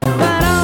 Para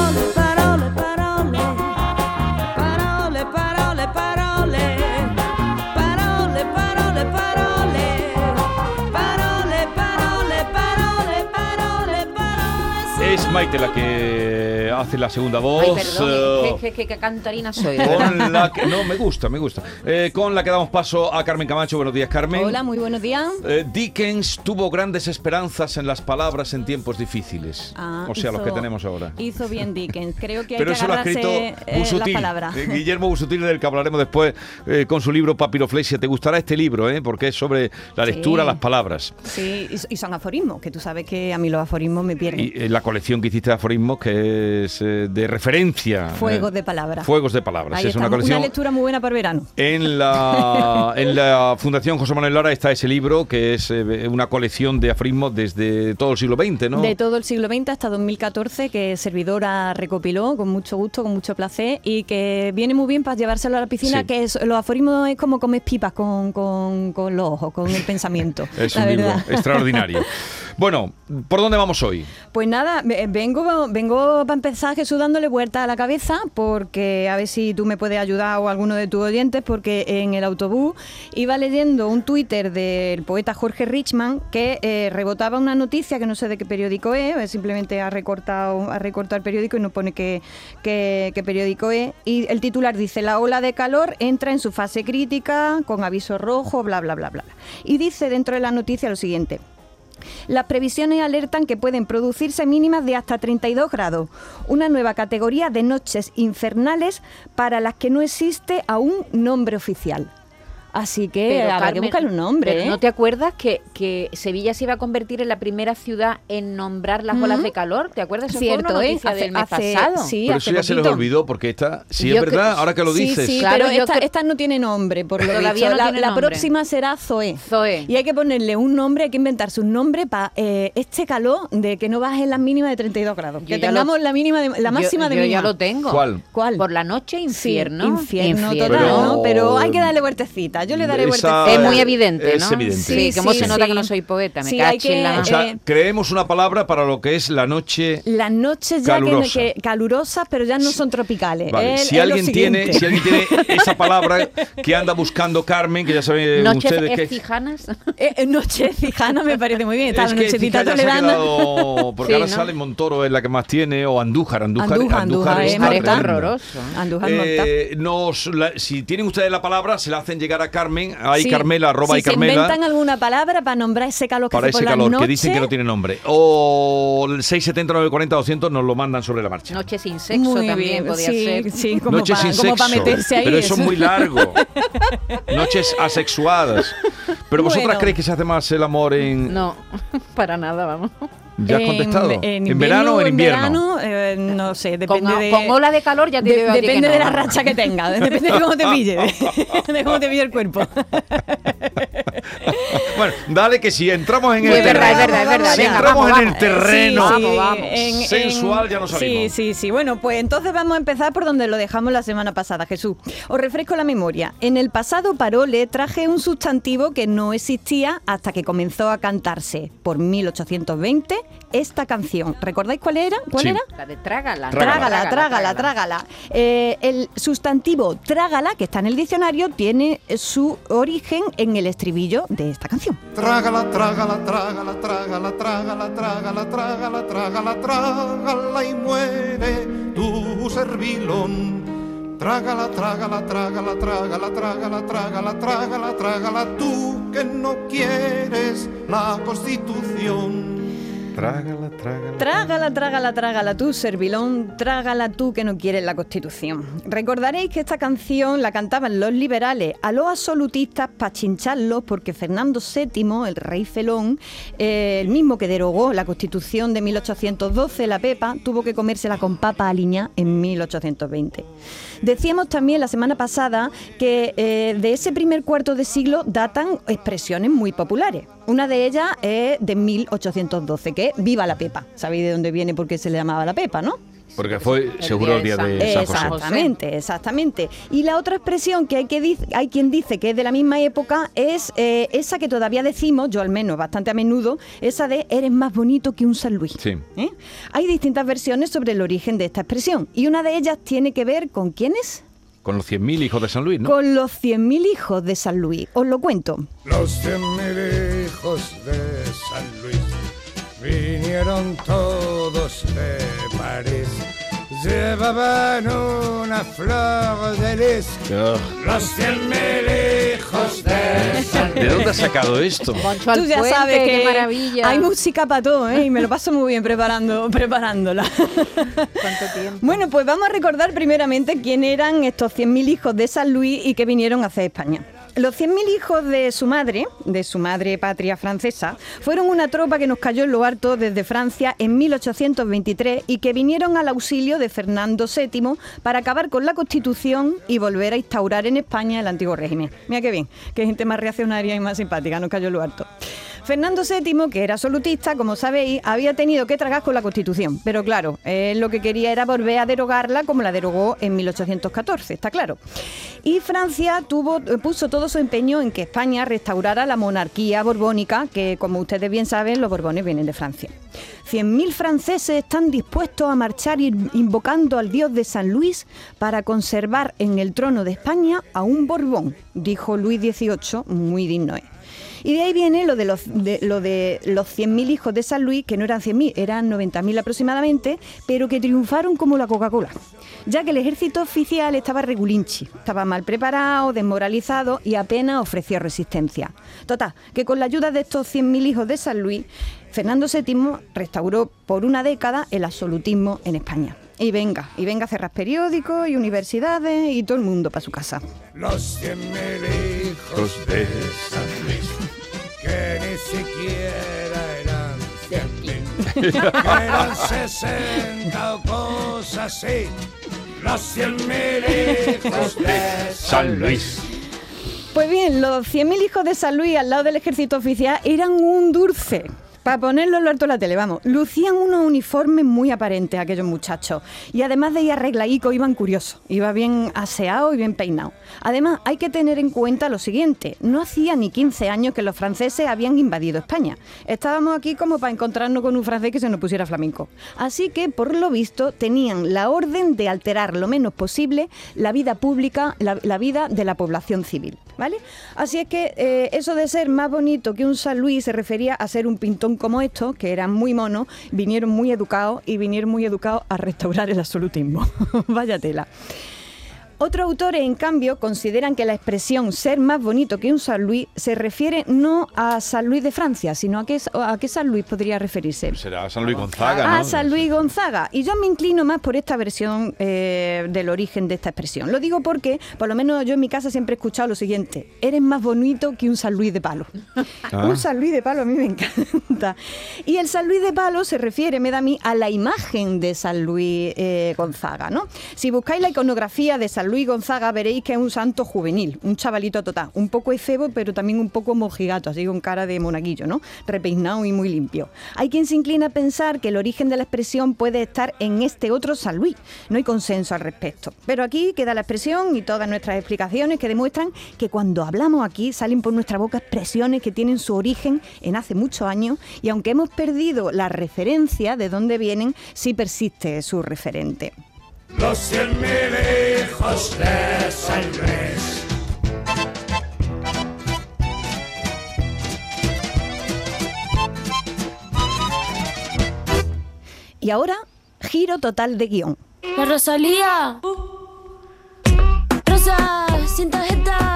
Maite la que hace la segunda voz. Ay, perdón, eh, que, que, que cantarina soy. con la que, no, me gusta, me gusta. Eh, con la que damos paso a Carmen Camacho. Buenos días, Carmen. Hola, muy buenos días. Eh, Dickens tuvo grandes esperanzas en las palabras en tiempos difíciles. Ah, o sea, los hizo- que tenemos ahora. Hizo bien Dickens. Creo que hay Pero que eso lo ha escrito eh, Busutil, eh, Guillermo Busutil, del que hablaremos después eh, con su libro Papiroflexia. Te gustará este libro, eh, porque es sobre la Sí. lectura, las palabras. Sí, y, y son aforismos, que tú sabes que a mí los aforismos me pierden. Y la colección que hiciste de aforismos, que es eh, de referencia. Fuegos eh, de palabras. Fuegos de palabras. Ahí es una colección. lectura muy buena para el verano. En la, en la Fundación José Manuel Lara está ese libro, que es eh, una colección de aforismos desde todo el siglo XX, ¿no? De todo el siglo XX hasta 2014, que Servidora recopiló con mucho gusto, con mucho placer, y que viene muy bien para llevárselo a la piscina, Sí. que es, los aforismos es como comer pipas con, con- con los ojos, con el pensamiento. Es la un libro extraordinario. Bueno, ¿por dónde vamos hoy? Pues nada, ve- vengo, vengo para empezar Jesús dándole vuelta a la cabeza porque a ver si tú me puedes ayudar o alguno de tus oyentes porque en el autobús iba leyendo un Twitter del poeta Jorge Richman que eh, rebotaba una noticia que no sé de qué periódico es, eh, simplemente ha recortado, ha recortado el periódico y no pone qué, qué- qué periódico es y el titular dice la ola de calor entra en su fase crítica con aviso rojo, bla bla bla bla. Y dice dentro de la noticia lo siguiente. Las previsiones alertan que pueden producirse mínimas de hasta 32 grados, una nueva categoría de noches infernales para las que no existe aún nombre oficial. Así que Pero, habrá que Carmen, buscar un nombre. pero ¿eh? ¿No te acuerdas que, que Sevilla se iba a convertir en la primera ciudad en nombrar las olas de calor? ¿Te acuerdas? Eso Cierto, fue una ¿eh? noticia Hace- del mes hace- pasado. sí, Pero hace eso ya se les olvidó, porque esta, sí Yo es verdad, ahora que lo Sí, dices. sí, Claro, pero yo esta, esta no tiene nombre, por lo Todavía no la, tiene la nombre. próxima será Zoe. Zoe. Y hay que ponerle un nombre, hay que inventarse un nombre para este calor de que no baje la mínima de 32 grados. Yo que lo- tengamos la mínima de- la Yo- máxima de yo, mínima. ya lo tengo. ¿Cuál? ¿Cuál? Por la noche, infierno. Infierno, total, Pero- ¿no? Pero hay que darle vueltecita. Yo le daré Esa- vueltecita. Es muy evidente, Es ¿no? evidente. Sí, Sí, cómo sí, se nota sí. que no soy poeta, me Sí, cacho hay que- en la... O sea, eh, creemos una palabra para lo que es la noche. Las noches ya que, Calurosa. que- calurosas, pero ya no son tropicales. Vale, Es- si, es alguien tiene, si alguien tiene esa palabra que anda buscando Carmen, que ya saben Noches ustedes que ecijanas. Eh, eh, noche cijana me parece muy bien. Está es la que nochecita Cija ya se ha toledana. quedado, porque Sí, ahora ¿no? sale Montoro es la que más tiene o Andújar, Andújar, Andújar, Andújar, es eh, tremendo. horroroso. Andújar. Eh, nos, la- si tienen ustedes la palabra, se la hacen llegar a Carmen, ahí Sí. Carmela, arroba si y se Carmela. inventan alguna palabra para nombrar ese calor que para hace por ese la calor, que noche, dicen que no tiene nombre. O el 670 940 200 nos lo mandan sobre la marcha. Noche sin sexo Muy también bien, podía sí, ser. Sí, como Noches para sin sexo. meterse ahí. pero eso es muy largo. Noches asexuadas. Pero vosotras Bueno. creéis que se hace más el amor en. No, para nada, vamos. ¿Ya has En- contestado? En, ¿En verano o en invierno? verano, eh, no sé, Con, depende de... con ola de calor ya te de- depende no, de la racha que tenga, depende de cómo te pille, de cómo te pille el cuerpo. Bueno, dale que si entramos en el es terreno. verdad, es verdad. Si Venga, entramos en el terreno. Sí, Vamos, vamos. Sensual ya no salimos. Sí, sí, sí. Bueno, pues entonces vamos a empezar por donde lo dejamos la semana pasada, Jesús. Os refresco la memoria. En el pasado parole traje un sustantivo que no existía hasta que comenzó a cantarse por 1820 esta canción. ¿Recordáis cuál era? ¿Cuál Sí. era? La de trágala. Trágala, trágala, trágala. Eh, el sustantivo trágala, que está en el diccionario, tiene su origen en el estribillo de esta canción. Trágala, trágala, trágala, trágala, trágala, trágala, trágala, trágala, trágala y muere tu servilón. Trágala, trágala, trágala, trágala, trágala, trágala, trágala, trágala, tú que no quieres la constitución. Trágala, trágala. Trágala, trágala, trágala tú, servilón, trágala tú que no quieres la Constitución. Recordaréis que esta canción la cantaban los liberales a los absolutistas para chincharlos porque Fernando VII, el rey felón, eh, el mismo que derogó la Constitución de 1812, la Pepa, tuvo que comérsela con papa aliña en 1820. Decíamos también la semana pasada que eh, de ese primer cuarto de siglo datan expresiones muy populares. Una de ellas es de 1812, que es Viva la Pepa. ¿Sabéis de dónde viene por qué se le llamaba la Pepa, no? Porque fue seguro el día de San José. Exactamente, exactamente. Y la otra expresión que hay, que hay quien dice que es de la misma época es eh, esa que todavía decimos, yo al menos bastante a menudo, esa de eres más bonito que un San Luis. Sí. ¿Eh? Hay distintas versiones sobre el origen de esta expresión y una de ellas tiene que ver con quiénes? Con los 100.000 hijos de San Luis, ¿no? Con los 100.000 hijos de San Luis. Os lo cuento. Los cien mil hijos de San Luis vinieron todos de París. Llevaban una flor de lis. Los cien mil hijos de San ¿De dónde has sacado esto? Poncho Tú ya sabes que qué maravilla. hay música para todo, ¿eh? y me lo paso muy bien preparando, preparándola. ¿Cuánto tiempo? Bueno, pues vamos a recordar primeramente quién eran estos 100.000 hijos de San Luis y que vinieron a hacer España. Los 100.000 hijos de su madre, de su madre patria francesa, fueron una tropa que nos cayó en lo harto desde Francia en 1823 y que vinieron al auxilio de Fernando VII para acabar con la Constitución y volver a instaurar en España el antiguo régimen. Mira qué bien, qué gente más reaccionaria y más simpática, nos cayó en lo harto. Fernando VII, que era absolutista, como sabéis, había tenido que tragar con la Constitución, pero claro, él lo que quería era volver a derogarla como la derogó en 1814, está claro. Y Francia puso todo su empeño en que España restaurara la monarquía borbónica, que como ustedes bien saben, los borbones vienen de Francia. 100.000 franceses están dispuestos a marchar in- invocando al dios de San Luis para conservar en el trono de España a un Borbón, dijo Luis XVIII, muy digno. ¿eh? Y de ahí viene lo de los, de, lo de los 100.000 hijos de San Luis, que no eran 100.000, eran 90.000 aproximadamente, pero que triunfaron como la Coca-Cola. Ya que el ejército oficial estaba regulinchi, estaba mal preparado, desmoralizado y apenas ofreció resistencia. Total, que con la ayuda de estos 100.000 hijos de San Luis, Fernando VII restauró por una década el absolutismo en España. Y venga, y venga a cerrar periódicos y universidades y todo el mundo para su casa. Los cien mil hijos de San Luis, que ni siquiera eran cien mil, eran sesenta o cosas así. Los cien mil hijos de San Luis. Pues bien, los 100.000 hijos de San Luis al lado del ejército oficial eran un dulce. Para ponerlo en lo alto de la tele, vamos. Lucían unos uniformes muy aparentes aquellos muchachos. Y además de ir arregladicos, iban curiosos. Iba bien aseado y bien peinado. Además, hay que tener en cuenta lo siguiente. No hacía ni 15 años que los franceses habían invadido España. Estábamos aquí como para encontrarnos con un francés que se nos pusiera flamenco. Así que, por lo visto, tenían la orden de alterar lo menos posible la vida pública, la, la vida de la población civil. ¿Vale? Así es que eh, eso de ser más bonito que un San Luis se refería a ser un pintón como estos, que eran muy monos, vinieron muy educados y vinieron muy educados a restaurar el absolutismo. Vaya tela. Otros autores, en cambio, consideran que la expresión ser más bonito que un San Luis se refiere no a San Luis de Francia, sino a qué, a qué San Luis podría referirse. Será San Luis Gonzaga, A ¿no? San Luis Gonzaga. Y yo me inclino más por esta versión eh, del origen de esta expresión. Lo digo porque, por lo menos yo en mi casa siempre he escuchado lo siguiente: eres más bonito que un San Luis de palo. Ah. Un San Luis de palo a mí me encanta. Y el San Luis de palo se refiere, me da a mí, a la imagen de San Luis eh, Gonzaga. ¿no? Si buscáis la iconografía de San Luis Gonzaga, veréis que es un santo juvenil, un chavalito total, un poco efebo, pero también un poco mojigato, así con cara de monaguillo, ¿no? Repeinado y muy limpio. Hay quien se inclina a pensar que el origen de la expresión puede estar en este otro San Luis. No hay consenso al respecto. Pero aquí queda la expresión y todas nuestras explicaciones que demuestran que cuando hablamos aquí salen por nuestra boca expresiones que tienen su origen en hace muchos años y aunque hemos perdido la referencia de dónde vienen, sí persiste su referente. Los cien mil hijos de San Luis. Y ahora, giro total de guion. La Rosalía. Rosa, sin tarjeta,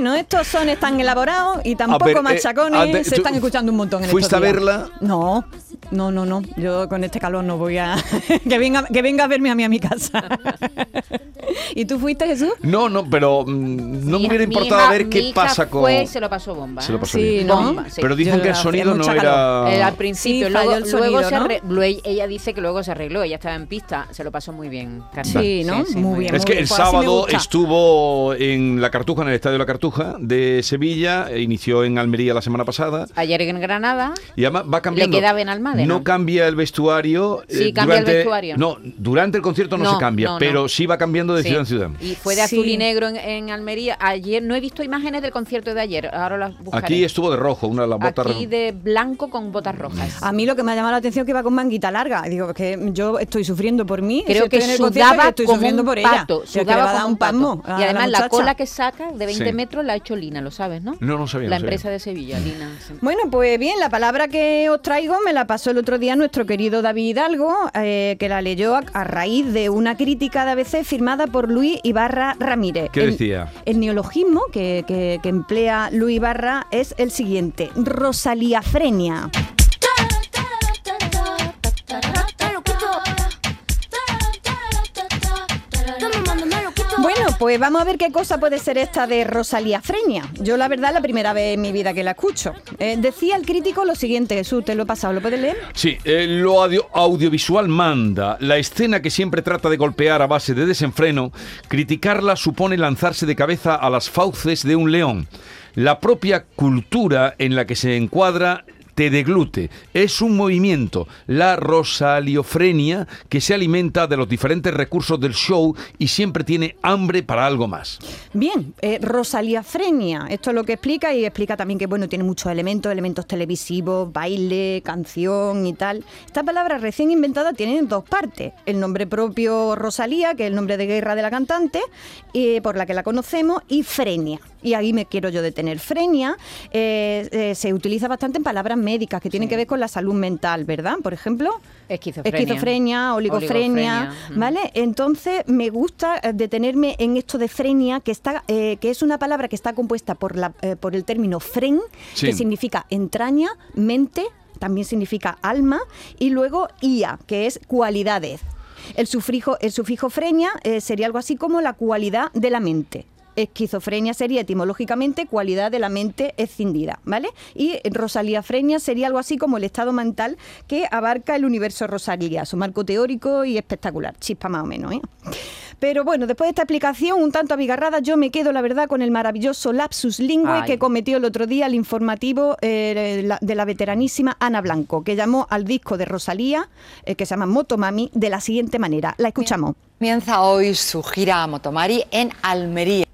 Bueno, estos son tan elaborados y tampoco ver, eh, machacones. se están escuchando un montón en ¿fuiste estos a verla? No, no, no, no. Yo con este calor no voy a... que, venga, que venga a verme a mí a mi casa. ¿Y tú fuiste, Jesús? No, no, pero mm, no Mi- me hubiera importado hija- ver mi qué hija pasa con... fue, se lo pasó bomba. Se lo ¿eh? pasó Sí, bien. ¿no? Bomba, sí. Pero dicen Yo que el sonido no era... Eh, al principio, Sí, luego, el luego sonido, se ¿no? arre- luego ella dice que luego se arregló, ella estaba en pista, se lo pasó muy bien. Carmen. Sí, ¿no? Muy bien. Es que el Pues sábado estuvo en La Cartuja, en el Estadio La Cartuja de Sevilla, e inició en Almería la semana pasada Ayer en Granada, y además va cambiando. queda No cambia el vestuario. Sí, eh, cambia el durante- vestuario. No, durante el concierto no, No, se cambia, no, no. pero sí va cambiando de sí. ciudad en ciudad. Y fue de azul Sí. y negro en, en Almería. Ayer no he visto imágenes del concierto de ayer, ahora las buscaré. Aquí estuvo de rojo, una de las botas Aquí ro- de blanco con botas rojas. A mí lo que me ha llamado la atención es que va con manguita larga. Digo, que yo estoy sufriendo por mí. Creo si que estoy en el sudaba estoy como sufriendo un por pato, ella. Sudaba a dar como un a Y además la, cola que saca de 20 Sí. metros la ha hecho Lina, lo sabes, ¿no? No, no sabía, La empresa de Sevilla, Lina. Bueno, pues bien, la palabra que os traigo me la pasó el otro día nuestro querido David Hidalgo, eh, que la leyó a, a raíz de una crítica de ABC firmada por Luis Ibarra Ramírez. ¿Qué El- decía? El neologismo que, que- que emplea Luis Ibarra es el siguiente, rosaliafrenia. Pues vamos a ver qué cosa puede ser esta de rosaliafrenia. Yo la verdad la primera vez en mi vida que la escucho. Eh, decía el crítico lo siguiente, Jesús, te lo he pasado, ¿lo puedes leer? Sí, eh, lo audio- audiovisual manda. La escena que siempre trata de golpear a base de desenfreno, criticarla supone lanzarse de cabeza a las fauces de un león. La propia cultura en la que se encuadra te deglute. Es un movimiento, la rosaliofrenia, que se alimenta de los diferentes recursos del show y siempre tiene hambre para algo más. Bien, eh, esto es lo que explica y explica también que bueno, tiene muchos elementos, elementos televisivos, baile, canción y tal. Esta palabra recién inventada tiene dos partes, el nombre propio Rosalía, que es el nombre de guerra de la cantante, eh, por la que la conocemos, y frenia. Y ahí me quiero yo detener. Frenia eh, eh, se utiliza bastante en palabras médicas que tienen que ver con la salud mental, ¿verdad? Por ejemplo, Esquizofrenia. esquizofrenia, oligofrenia, Oligofrenia. ¿vale? Entonces me gusta eh, detenerme en esto de frenia, que está, eh, que es una palabra que está compuesta por la, eh, por el término fren, Sí. que significa entraña, mente, también significa alma, y luego ia, que es cualidades. El sufijo, el sufijo frenia eh, sería algo así como la cualidad de la mente. Esquizofrenia sería etimológicamente cualidad de la mente escindida, ¿vale? Y rosaliafrenia sería algo así como el estado mental que abarca el universo rosalia, su marco teórico y espectacular, chispa más o menos, ¿eh? Pero bueno, después de esta explicación un tanto abigarrada, yo me quedo, la verdad, con el maravilloso lapsus lingüe que cometió el otro día el informativo eh, la- de la veteranísima Ana Blanco, que llamó al disco de Rosalía, eh, que se llama Motomami, de la siguiente manera. La escuchamos. Comienza hoy su gira a Motomari en Almería.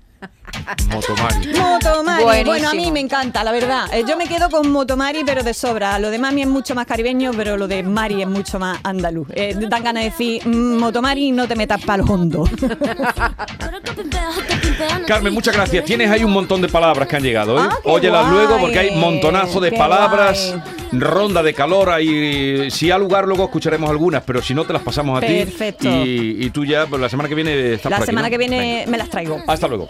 Motomari. Motomari, Buenísimo. bueno, a mí me encanta, la verdad. Eh, Yo me quedo con Motomari, pero de sobra. Lo de Mami es mucho más caribeño, pero lo de Mari es mucho más andaluz. Eh, dan ganas de decir, "Mm, Motomari, no te metas para hondo. Carmen, muchas gracias. Tienes ahí un montón de palabras que han llegado. ¿eh? Ah, Óyelas guay, luego porque hay montonazo de qué palabras, ronda de calor. Ahí, si hay lugar, luego escucharemos algunas, pero si no, te las pasamos a Perfecto. ti. Y, y tú ya, pues, la semana que viene estás La por aquí, semana ¿no? que viene Venga. me las traigo. Hasta luego.